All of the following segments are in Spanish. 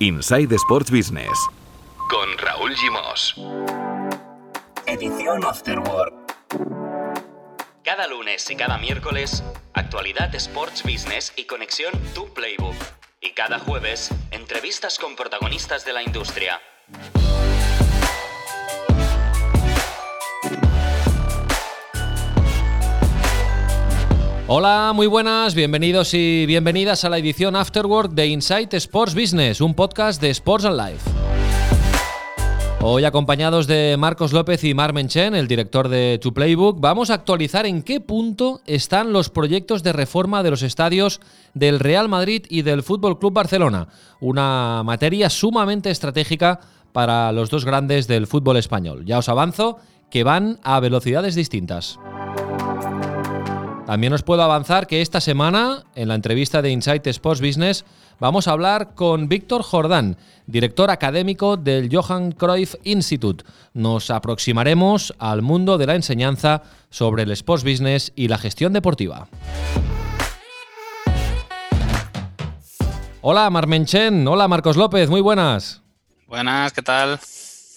Inside Sports Business. Con Raúl Gimos. Edición Afterwork. Cada lunes y cada miércoles, actualidad Sports Business y conexión Tu Playbook. Y cada jueves, entrevistas con protagonistas de la industria. Hola, muy buenas, bienvenidos y bienvenidas a la edición Afterwork de Insight Sports Business, un podcast de Sports and Life. Hoy acompañados de Marcos López y Mar Menchen, el director de To Playbook, vamos a actualizar en qué punto están los proyectos de reforma de los estadios del Real Madrid y del Fútbol Club Barcelona, una materia sumamente estratégica para los dos grandes del fútbol español. Ya os avanzo que van a velocidades distintas. También os puedo avanzar que esta semana, en la entrevista de Insight Sports Business, vamos a hablar con Víctor Jordán, director académico del Johan Cruyff Institute. Nos aproximaremos al mundo de la enseñanza sobre el sports business y la gestión deportiva. Hola Marmenchen, hola Marcos López, muy buenas. Buenas, ¿qué tal?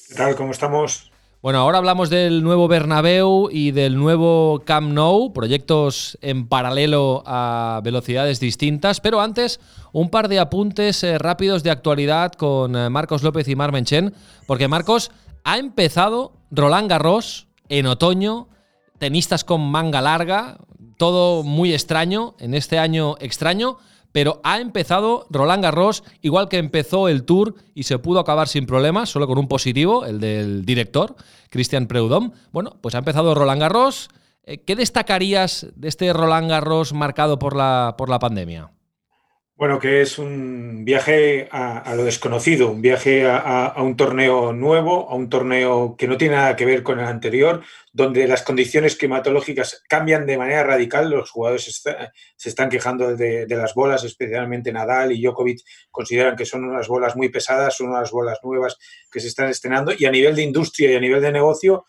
¿Qué tal? ¿Cómo estamos? Bueno, ahora hablamos del nuevo Bernabéu y del nuevo Camp Nou, proyectos en paralelo a velocidades distintas, pero antes un par de apuntes eh, rápidos de actualidad con eh, Marcos López y Mar Menchen, porque Marcos ha empezado Roland Garros en otoño, tenistas con manga larga, todo muy extraño en este año extraño, pero ha empezado Roland Garros igual que empezó el Tour y se pudo acabar sin problemas, solo con un positivo, el del director, Christian Preudom. Bueno, pues ha empezado Roland Garros. Eh, ¿Qué destacarías de este Roland Garros marcado por la, por la pandemia? Bueno, que es un viaje a, lo desconocido, un viaje a, un torneo nuevo, a un torneo que no tiene nada que ver con el anterior, donde las condiciones climatológicas cambian de manera radical. Los jugadores se están quejando de, las bolas, especialmente Nadal y Djokovic consideran que son unas bolas muy pesadas, son unas bolas nuevas que se están estrenando. Y a nivel de industria y a nivel de negocio,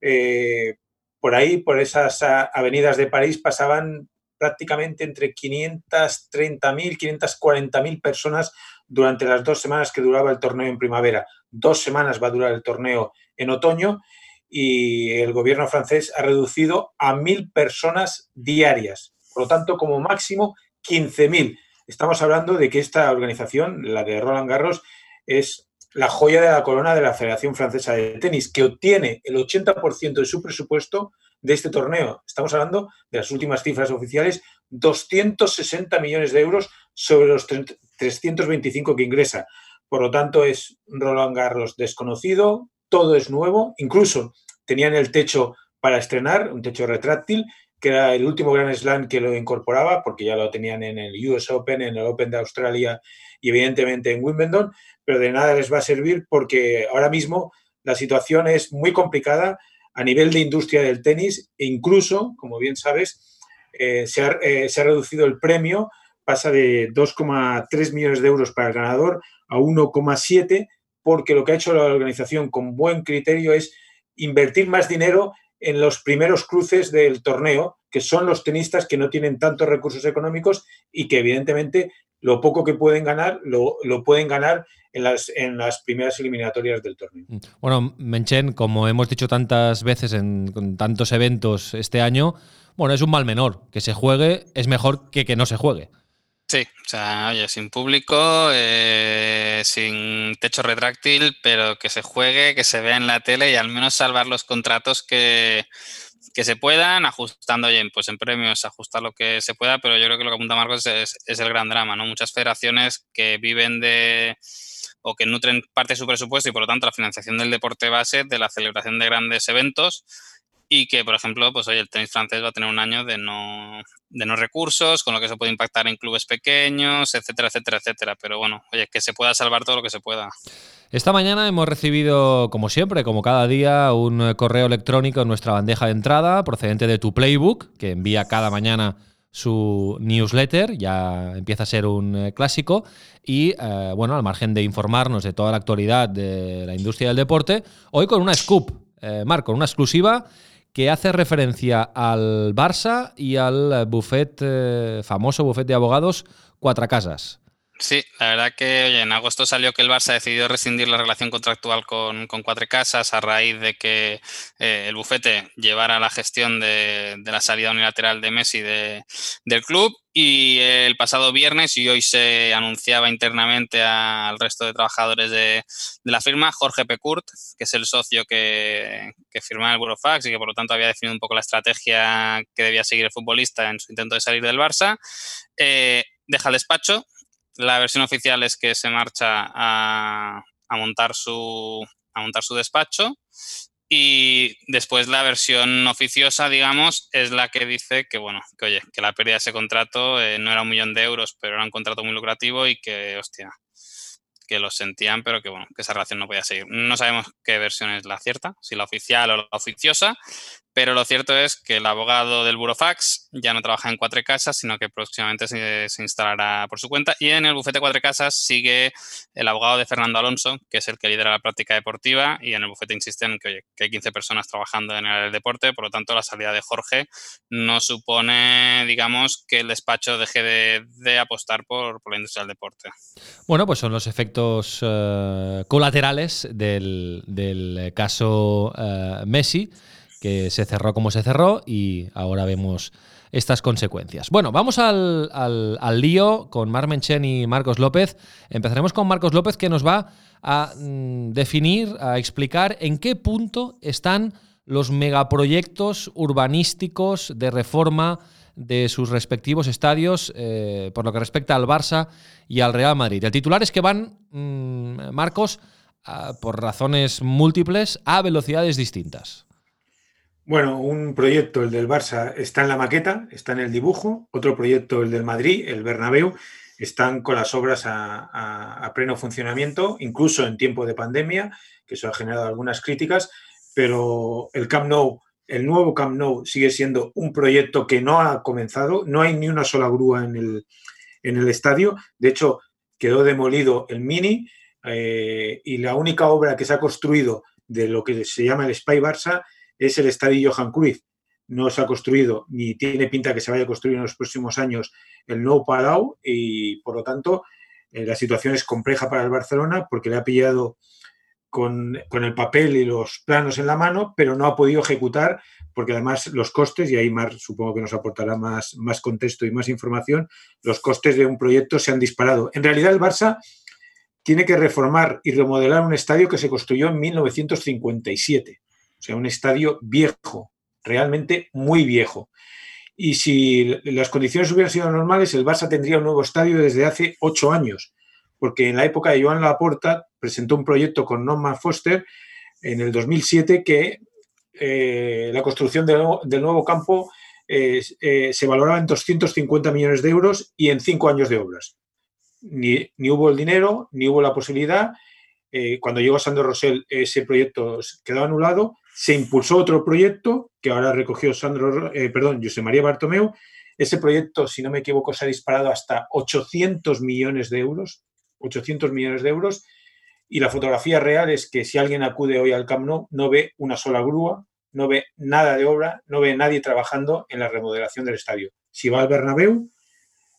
eh, por ahí, por esas avenidas de París, pasaban prácticamente entre 530.000, 540.000 personas durante las dos semanas que duraba el torneo en primavera. Dos semanas va a durar el torneo en otoño y el gobierno francés ha reducido a mil personas diarias. Por lo tanto, como máximo, 15.000. Estamos hablando de que esta organización, la de Roland Garros, es la joya de la corona de la Federación Francesa de Tenis, que obtiene el 80% de su presupuesto de este torneo. Estamos hablando de las últimas cifras oficiales, 260 millones de euros sobre los 325 que ingresa. Por lo tanto, es Roland Garros desconocido, todo es nuevo, incluso tenían el techo para estrenar, un techo retráctil, que era el último Gran Slam que lo incorporaba, porque ya lo tenían en el US Open, en el Open de Australia y evidentemente en Wimbledon, pero de nada les va a servir porque ahora mismo la situación es muy complicada a nivel de industria del tenis e incluso, como bien sabes, eh, se, ha, eh, se, ha, reducido el premio, pasa de 2,3 millones de euros para el ganador a 1,7, porque lo que ha hecho la organización con buen criterio es invertir más dinero en los primeros cruces del torneo, que son los tenistas que no tienen tantos recursos económicos y que evidentemente lo poco que pueden ganar lo pueden ganar en las, en las primeras eliminatorias del torneo. Mm. Bueno, Menchen, como hemos dicho tantas veces en tantos eventos este año, bueno, es un mal menor. Que se juegue es mejor que que no se juegue. Sí, o sea, oye, sin público, eh, sin techo retráctil, pero que se juegue, que se vea en la tele y al menos salvar los contratos que, que se puedan, ajustando, oye, pues en premios ajustar lo que se pueda, pero yo creo que lo que apunta Marcos es, es el gran drama, ¿no? Muchas federaciones que viven de o que nutren parte de su presupuesto y por lo tanto la financiación del deporte base, de la celebración de grandes eventos y que, por ejemplo, pues hoy el tenis francés va a tener un año de no, de no recursos, con lo que se puede impactar en clubes pequeños, etcétera, etcétera, etcétera. Pero bueno, oye, que se pueda salvar todo lo que se pueda. Esta mañana hemos recibido, como siempre, como cada día, un correo electrónico en nuestra bandeja de entrada procedente de tu Playbook, que envía cada mañana su newsletter, ya empieza a ser un eh, clásico, y eh, bueno, al margen de informarnos de toda la actualidad de la industria del deporte, hoy con una scoop, eh, Marco, una exclusiva que hace referencia al Barça y al buffet, famoso buffet de abogados Cuatro Casas. Sí, la verdad que oye, en agosto salió que el Barça decidió rescindir la relación contractual con, con Cuatro Casas a raíz de que eh, el bufete llevara la gestión de, de, la salida unilateral de Messi de, del club y el pasado viernes y hoy se anunciaba internamente al resto de trabajadores de, de la firma, Jorge Pecurt, que es el socio que, que firma el Burofax y que por lo tanto había definido un poco la estrategia que debía seguir el futbolista en su intento de salir del Barça, eh, deja el despacho la versión oficial es que se marcha a, montar, su, a montar su despacho y después la versión oficiosa, digamos, es la que dice que, bueno, que oye, que la pérdida de ese contrato eh, no era un millón de euros, pero era un contrato muy lucrativo y que, hostia, que lo sentían, pero que, bueno, que esa relación no podía seguir. No sabemos qué versión es la cierta, si la oficial o la oficiosa, pero lo cierto es que el abogado del Burofax ya no trabaja en Cuatro Casas, sino que próximamente se, instalará por su cuenta. Y en el bufete Cuatro Casas sigue el abogado de Fernando Alonso, que es el que lidera la práctica deportiva. Y en el bufete insisten que, que hay 15 personas trabajando en el deporte. Por lo tanto, la salida de Jorge no supone, digamos, que el despacho deje de, de apostar por, la industria del deporte. Bueno, pues son los efectos uh, colaterales del, caso uh, Messi que se cerró como se cerró y ahora vemos estas consecuencias. Bueno, vamos al, al, al lío con Mar Menchen y Marcos López. Empezaremos con Marcos López que nos va a mm, definir, a explicar en qué punto están los megaproyectos urbanísticos de reforma de sus respectivos estadios eh, por lo que respecta al Barça y al Real Madrid. El titular es que van, mmm, Marcos, por razones múltiples, a velocidades distintas. Bueno, un proyecto, el del Barça, está en la maqueta, está en el dibujo. Otro proyecto, el del Madrid, el Bernabéu, están con las obras a, a, pleno funcionamiento, incluso en tiempo de pandemia, que eso ha generado algunas críticas, pero el Camp Nou, el nuevo Camp Nou sigue siendo un proyecto que no ha comenzado, no hay ni una sola grúa en el, en el estadio, de hecho quedó demolido el Mini eh, y la única obra que se ha construido de lo que se llama el Spy Barça es el estadio Johan Cruyff. No se ha construido ni tiene pinta que se vaya a construir en los próximos años el Nou Palau y, por lo tanto, eh, la situación es compleja para el Barcelona porque le ha pillado con, con, el papel y los planos en la mano, pero no ha podido ejecutar porque además los costes, y ahí Mar supongo que nos aportará más, más contexto y más información, los costes de un proyecto se han disparado. En realidad el Barça tiene que reformar y remodelar un estadio que se construyó en 1957 o sea, un estadio viejo, realmente muy viejo. Y si las condiciones hubieran sido normales, el Barça tendría un nuevo estadio desde hace ocho años, porque en la época de Joan Laporta presentó un proyecto con Norman Foster en el 2007 que eh, la construcción del nuevo, campo eh, eh, se valoraba en 250 millones de euros y en cinco años de obras. Ni, ni hubo el dinero, ni hubo la posibilidad. Cuando llegó Sandro Rosell, ese proyecto quedó anulado se impulsó otro proyecto que ahora recogió Sandro, eh, perdón, José María Bartomeu. Ese proyecto, si no me equivoco, se ha disparado hasta 800 millones de euros. 800 millones de euros. Y la fotografía real es que si alguien acude hoy al Camp Nou, no ve una sola grúa, no ve nada de obra, no ve nadie trabajando en la remodelación del estadio. Si va al Bernabéu,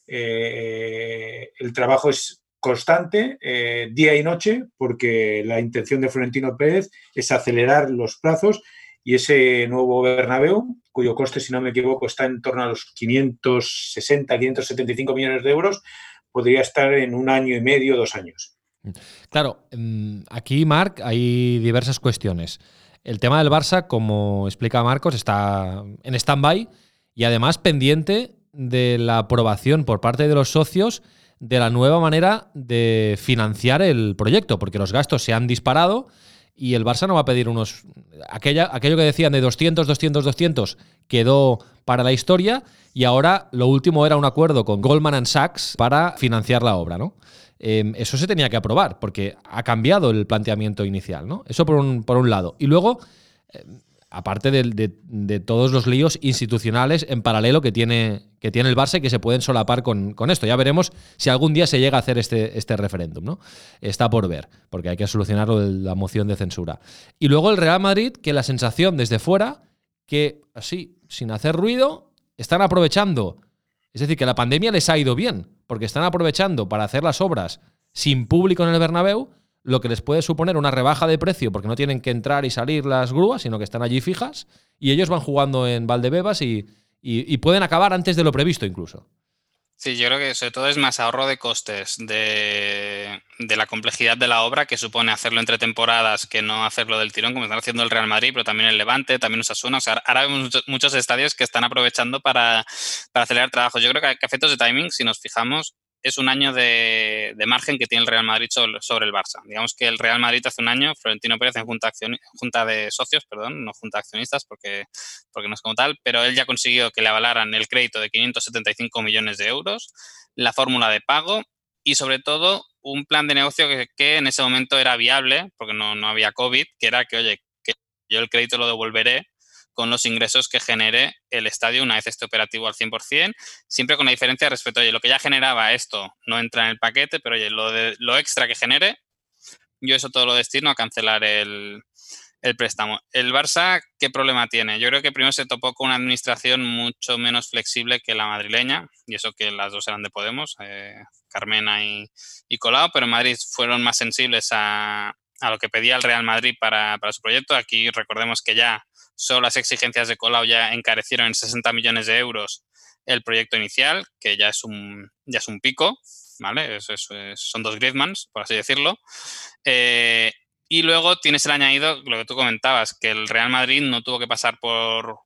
eh, el trabajo es constante, eh, día y noche, porque la intención de Florentino Pérez es acelerar los plazos y ese nuevo Bernabéu, cuyo coste, si no me equivoco, está en torno a los 560, 575 millones de euros, podría estar en un año y medio, dos años. Claro, mm, aquí, Marc, hay diversas cuestiones. El tema del Barça, como explica Marcos, está en stand-by y además pendiente de la aprobación por parte de los socios de la nueva manera de financiar el proyecto, porque los gastos se han disparado y el Barça no va a pedir unos... Aquella, aquello que decían de 200, 200, 200 quedó para la historia y ahora lo último era un acuerdo con Goldman Sachs para financiar la obra, ¿no? Eh, eso se tenía que aprobar porque ha cambiado el planteamiento inicial, ¿no? Eso por un, por un lado. Y luego... Eh, aparte de, de, todos los líos institucionales en paralelo que tiene, que tiene el Barça y que se pueden solapar con, con, esto. Ya veremos si algún día se llega a hacer este, este referéndum, ¿no? Está por ver, porque hay que solucionar la moción de censura. Y luego el Real Madrid, que la sensación desde fuera, que así, sin hacer ruido, están aprovechando. Es decir, que la pandemia les ha ido bien, porque están aprovechando para hacer las obras sin público en el Bernabéu, lo que les puede suponer una rebaja de precio porque no tienen que entrar y salir las grúas, sino que están allí fijas, y ellos van jugando en Valdebebas y, y pueden acabar antes de lo previsto incluso. Sí, yo creo que sobre todo es más ahorro de costes de, la complejidad de la obra que supone hacerlo entre temporadas que no hacerlo del tirón, como están haciendo el Real Madrid, pero también el Levante, también Osasuna. O sea, ahora vemos muchos, estadios que están aprovechando para, para acelerar trabajos. Yo creo que a efectos de timing, si nos fijamos, es un año de, margen que tiene el Real Madrid sobre, el Barça. Digamos que el Real Madrid hace un año, Florentino Pérez en junta, junta de socios, perdón, no junta de accionistas porque, porque no es como tal, pero él ya consiguió que le avalaran el crédito de 575 millones de euros, la fórmula de pago y sobre todo un plan de negocio que, en ese momento era viable, porque no, no había COVID, que era que, oye, que yo el crédito lo devolveré con los ingresos que genere el estadio una vez esté operativo al 100%, siempre con la diferencia respecto, oye, lo que ya generaba esto no entra en el paquete, pero oye, lo, lo extra que genere, yo eso todo lo destino a cancelar el, préstamo. El Barça, ¿qué problema tiene? Yo creo que primero se topó con una administración mucho menos flexible que la madrileña, y eso que las dos eran de Podemos, eh, Carmena y, y Colau, pero Madrid fueron más sensibles a, a lo que pedía el Real Madrid para, para, su proyecto. Aquí recordemos que ya solo las exigencias de Colau ya encarecieron en 60 millones de euros el proyecto inicial, que ya es un, ya es un pico, ¿vale? son dos Griezmanns, por así decirlo. Eh, y luego tienes el añadido, lo que tú comentabas, que el Real Madrid no tuvo que pasar por,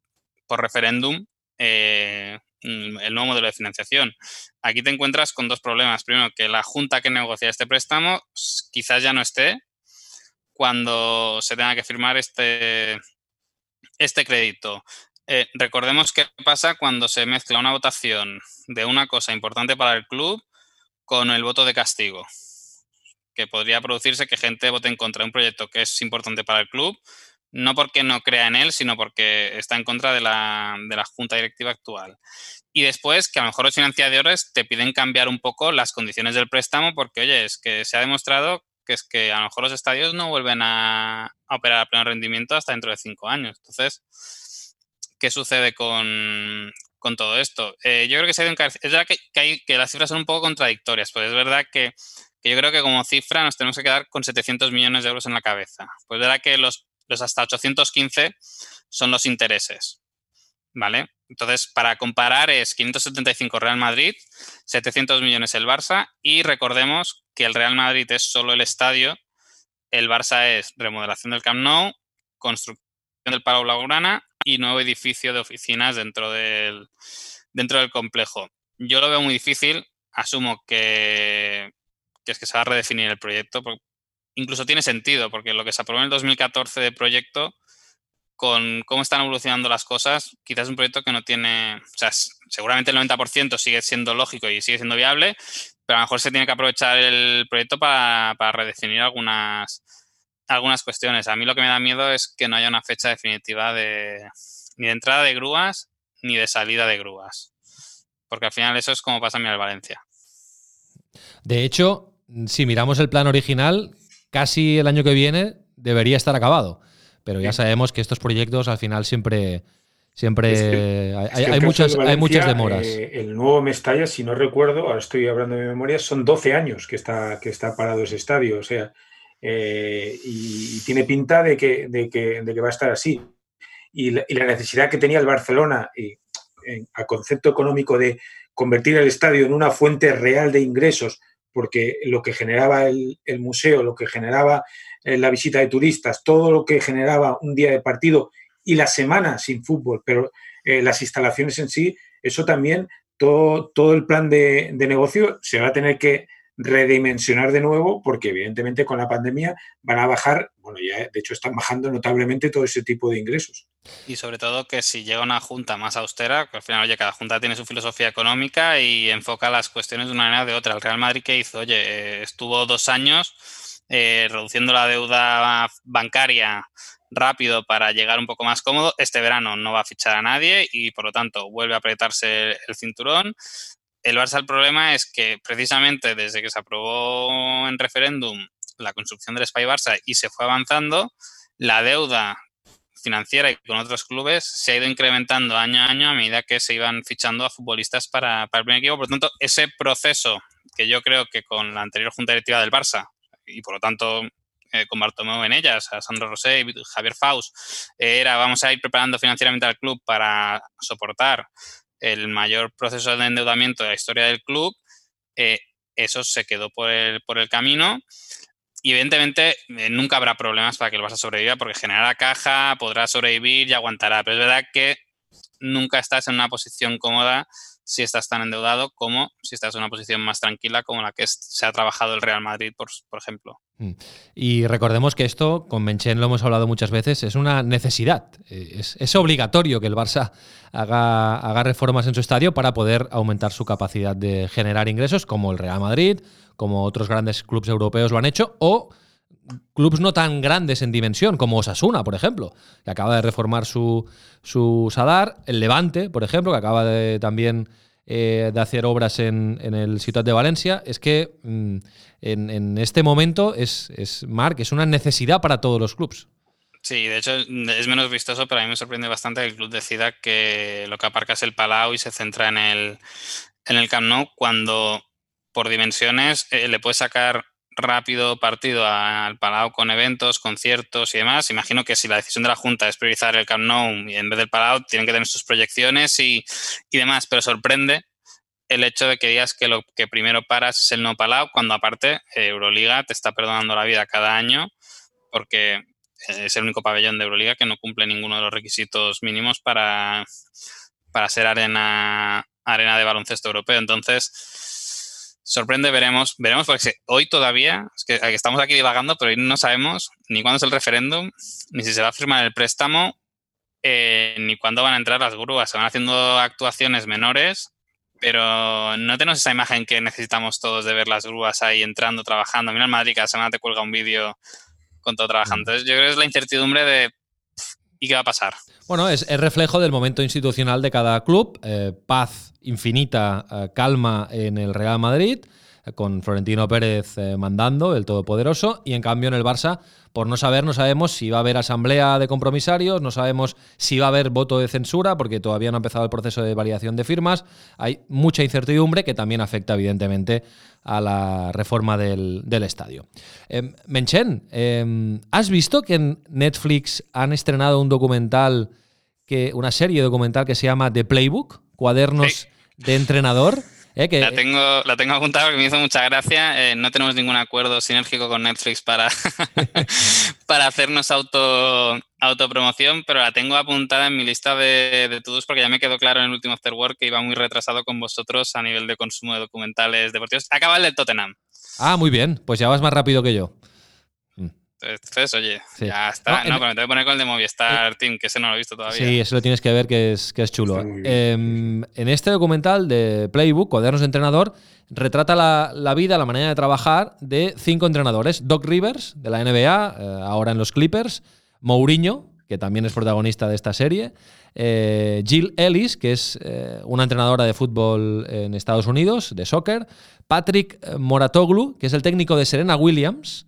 por referéndum eh, el nuevo modelo de financiación. Aquí te encuentras con dos problemas. Primero, que la junta que negocia este préstamo quizás ya no esté cuando se tenga que firmar este, este crédito. Eh, recordemos qué pasa cuando se mezcla una votación de una cosa importante para el club con el voto de castigo, que podría producirse que gente vote en contra de un proyecto que es importante para el club, no porque no crea en él, sino porque está en contra de la, de la junta directiva actual. Y después que a lo mejor los financiadores te piden cambiar un poco las condiciones del préstamo porque, oye, es que se ha demostrado que es que a lo mejor los estadios no vuelven a, operar a pleno rendimiento hasta dentro de cinco años. Entonces, ¿qué sucede con, todo esto? Eh, yo creo que, se es verdad que, que las cifras son un poco contradictorias, pues es verdad que, yo creo que como cifra nos tenemos que quedar con 700 millones de euros en la cabeza. Pues es verdad que los, los hasta 815 son los intereses, ¿vale? Entonces, para comparar es 575 Real Madrid, 700 millones el Barça y recordemos que el Real Madrid es solo el estadio, el Barça es remodelación del Camp Nou, construcción del Palau Blaugrana y nuevo edificio de oficinas dentro del, dentro del complejo. Yo lo veo muy difícil, asumo que, es que se va a redefinir el proyecto, incluso tiene sentido, porque lo que se aprobó en el 2014 de proyecto con cómo están evolucionando las cosas, quizás un proyecto que no tiene, o sea, seguramente el 90% sigue siendo lógico y sigue siendo viable, pero a lo mejor se tiene que aprovechar el proyecto para, redefinir algunas, algunas cuestiones. A mí lo que me da miedo es que no haya una fecha definitiva de ni de entrada de grúas ni de salida de grúas, porque al final eso es como pasa en Valencia. De hecho, si miramos el plan original, casi el año que viene debería estar acabado. Pero ya sabemos que estos proyectos al final siempre, siempre hay, muchas, hay muchas demoras. Eh, el nuevo Mestalla, si no recuerdo, ahora estoy hablando de memoria, son 12 años que está, que está parado ese estadio. O sea, eh, y, tiene pinta de que, de, que, de que, va a estar así. Y la, necesidad que tenía el Barcelona y, a concepto económico de convertir el estadio en una fuente real de ingresos, porque lo que generaba el, el museo, lo que generaba eh, la visita de turistas, todo lo que generaba un día de partido y la semana sin fútbol, pero eh, las instalaciones en sí, eso también, todo, todo el plan de, negocio se va a tener que redimensionar de nuevo porque evidentemente con la pandemia van a bajar, bueno, ya de hecho están bajando notablemente todo ese tipo de ingresos. Y sobre todo que si llega una junta más austera, que al final, oye, cada junta tiene su filosofía económica y enfoca las cuestiones de una manera o de otra. El Real Madrid que hizo, oye, eh, estuvo dos años eh, reduciendo la deuda bancaria rápido para llegar un poco más cómodo. Este verano no va a fichar a nadie y por lo tanto vuelve a apretarse el cinturón. El Barça el problema es que precisamente desde que se aprobó en referéndum la construcción del Spy Barça y se fue avanzando, la deuda financiera y con otros clubes se ha ido incrementando año a año a medida que se iban fichando a futbolistas para, el primer equipo. Por lo tanto, ese proceso que yo creo que con la anterior junta directiva del Barça y por lo tanto eh, con Bartomeu en ellas, a Sandro Rosé y Javier Faust, era vamos a ir preparando financieramente al club para soportar el mayor proceso de endeudamiento de la historia del club, eh, eso se quedó por el, por el camino. Y evidentemente nunca habrá problemas para que el Barça sobreviva porque generará caja, podrá sobrevivir y aguantará. Pero es verdad que nunca estás en una posición cómoda si estás tan endeudado como si estás en una posición más tranquila como la que se ha trabajado el Real Madrid, por, por ejemplo. Mm. Y recordemos que esto, con Menchen lo hemos hablado muchas veces, es una necesidad. Eh, es, es, obligatorio que el Barça haga, haga reformas en su estadio para poder aumentar su capacidad de generar ingresos, como el Real Madrid, como otros grandes clubes europeos lo han hecho, o clubes no tan grandes en dimensión, como Osasuna, por ejemplo, que acaba de reformar su, su Sadar, el Levante, por ejemplo, que acaba de, también eh, de hacer obras en, en, el Ciudad de Valencia, es que mm, en, en, este momento es, es, es una necesidad para todos los clubes. Sí, de hecho es menos vistoso, pero a mí me sorprende bastante que el club decida que lo que aparca es el Palau y se centra en el, en el Camp Nou cuando por dimensiones eh, le puede sacar rápido partido al Palau con eventos, conciertos y demás. Imagino que si la decisión de la Junta es priorizar el Camp Nou en vez del Palau, tienen que tener sus proyecciones y, y demás, pero sorprende el hecho de que digas que lo que primero paras es el no Palau, cuando aparte eh, Euroliga te está perdonando la vida cada año porque es el único pabellón de Euroliga que no cumple ninguno de los requisitos mínimos para, para ser arena, arena de baloncesto europeo. Entonces, sorprende, veremos, veremos, porque hoy todavía, es que estamos aquí divagando, pero hoy no sabemos ni cuándo es el referéndum, ni si se va a firmar el préstamo, eh, ni cuándo van a entrar las grúas. Se van haciendo actuaciones menores pero no tenemos esa imagen que necesitamos todos de ver las grúas ahí entrando, trabajando. Mira el Madrid, cada semana te cuelga un vídeo con todo trabajando. Mm. Entonces yo creo que es la incertidumbre de ¿y qué va a pasar? Bueno, es, reflejo del momento institucional de cada club. Eh, paz infinita, eh, calma en el Real Madrid, con Florentino Pérez eh, mandando, el todopoderoso, y en cambio en el Barça por no saber, no sabemos si va a haber asamblea de compromisarios, no sabemos si va a haber voto de censura, porque todavía no ha empezado el proceso de validación de firmas. Hay mucha incertidumbre que también afecta, evidentemente, a la reforma del, del estadio. Eh, Menchen, eh, ¿has visto que en Netflix han estrenado un documental, que, una serie documental que se llama The Playbook, cuadernos sí. de entrenador? Eh, que, la, tengo, la tengo apuntada porque me hizo mucha gracia. Eh, no tenemos ningún acuerdo sinérgico con Netflix para, para hacernos auto, autopromoción, pero la tengo apuntada en mi lista de, de todos porque ya me quedó claro en el último After Work que iba muy retrasado con vosotros a nivel de consumo de documentales deportivos. Acaba el del Tottenham. Ah, muy bien. Pues ya vas más rápido que yo. Entonces, oye, sí. ya está. No, no, pero me tengo que poner con el de Movistar eh, Team, que ese no lo he visto todavía. Sí, eso lo tienes que ver, que es, que es chulo. Eh, en este documental de Playbook, Cuadernos de Entrenador, retrata la, la, vida, la manera de trabajar de cinco entrenadores. Doc Rivers, de la NBA, eh, ahora en los Clippers. Mourinho, que también es protagonista de esta serie. Eh, Jill Ellis, que es eh, una entrenadora de fútbol en Estados Unidos, de soccer. Patrick Moratoglu, que es el técnico de Serena Williams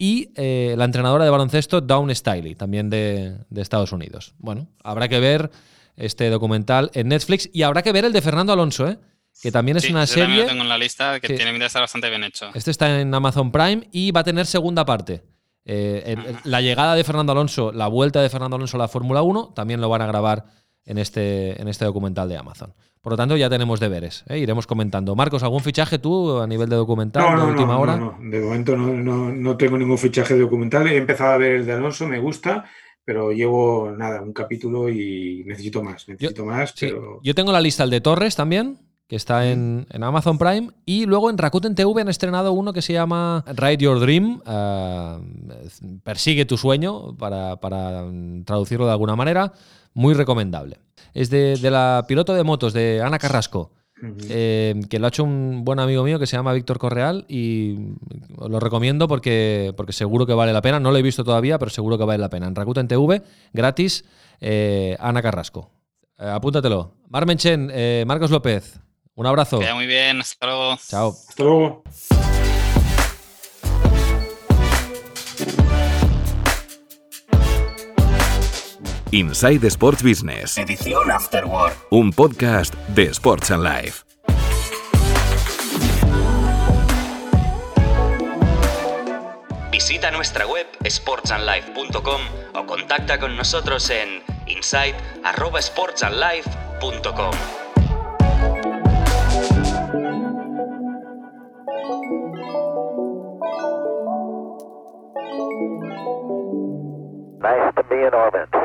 y eh, la entrenadora de baloncesto Dawn Stiley, también de, de, Estados Unidos. Bueno, habrá que ver este documental en Netflix y habrá que ver el de Fernando Alonso, ¿eh? que también es sí, una serie. También lo tengo en la lista, que tiene que estar bastante bien hecho. Este está en Amazon Prime y va a tener segunda parte. Eh, el, la llegada de Fernando Alonso, la vuelta de Fernando Alonso a la Fórmula 1, también lo van a grabar en este, en este documental de Amazon. Por lo tanto, ya tenemos deberes. ¿eh? Iremos comentando. Marcos, ¿algún fichaje tú a nivel de documental no, no, de última no, hora? No, de momento no, tengo ningún fichaje de documental. He empezado a ver el de Alonso, me gusta, pero llevo nada, un capítulo y necesito más. Necesito yo, más, sí. pero... Yo tengo la lista, el de Torres también, que está en, en, Amazon Prime. Y luego en Rakuten TV han estrenado uno que se llama Ride Your Dream, uh, Persigue tu sueño, para, para traducirlo de alguna manera. Muy recomendable es de, de, la piloto de motos de Ana Carrasco, uh -huh. eh, que lo ha hecho un buen amigo mío que se llama Víctor Correal y lo recomiendo porque, porque seguro que vale la pena. No lo he visto todavía, pero seguro que vale la pena. En Rakuten TV, gratis, eh, Ana Carrasco. Eh, apúntatelo. Marmenchen, eh, Marcos López, un abrazo. Queda muy bien, hasta luego. Chao. Hasta luego. Inside Sports Business. Edición Afterword. Un podcast de Sports and Life. Visita nuestra web sportsandlife.com o contacta con nosotros en insight@sportsandlife.com. Nice to be in orbit.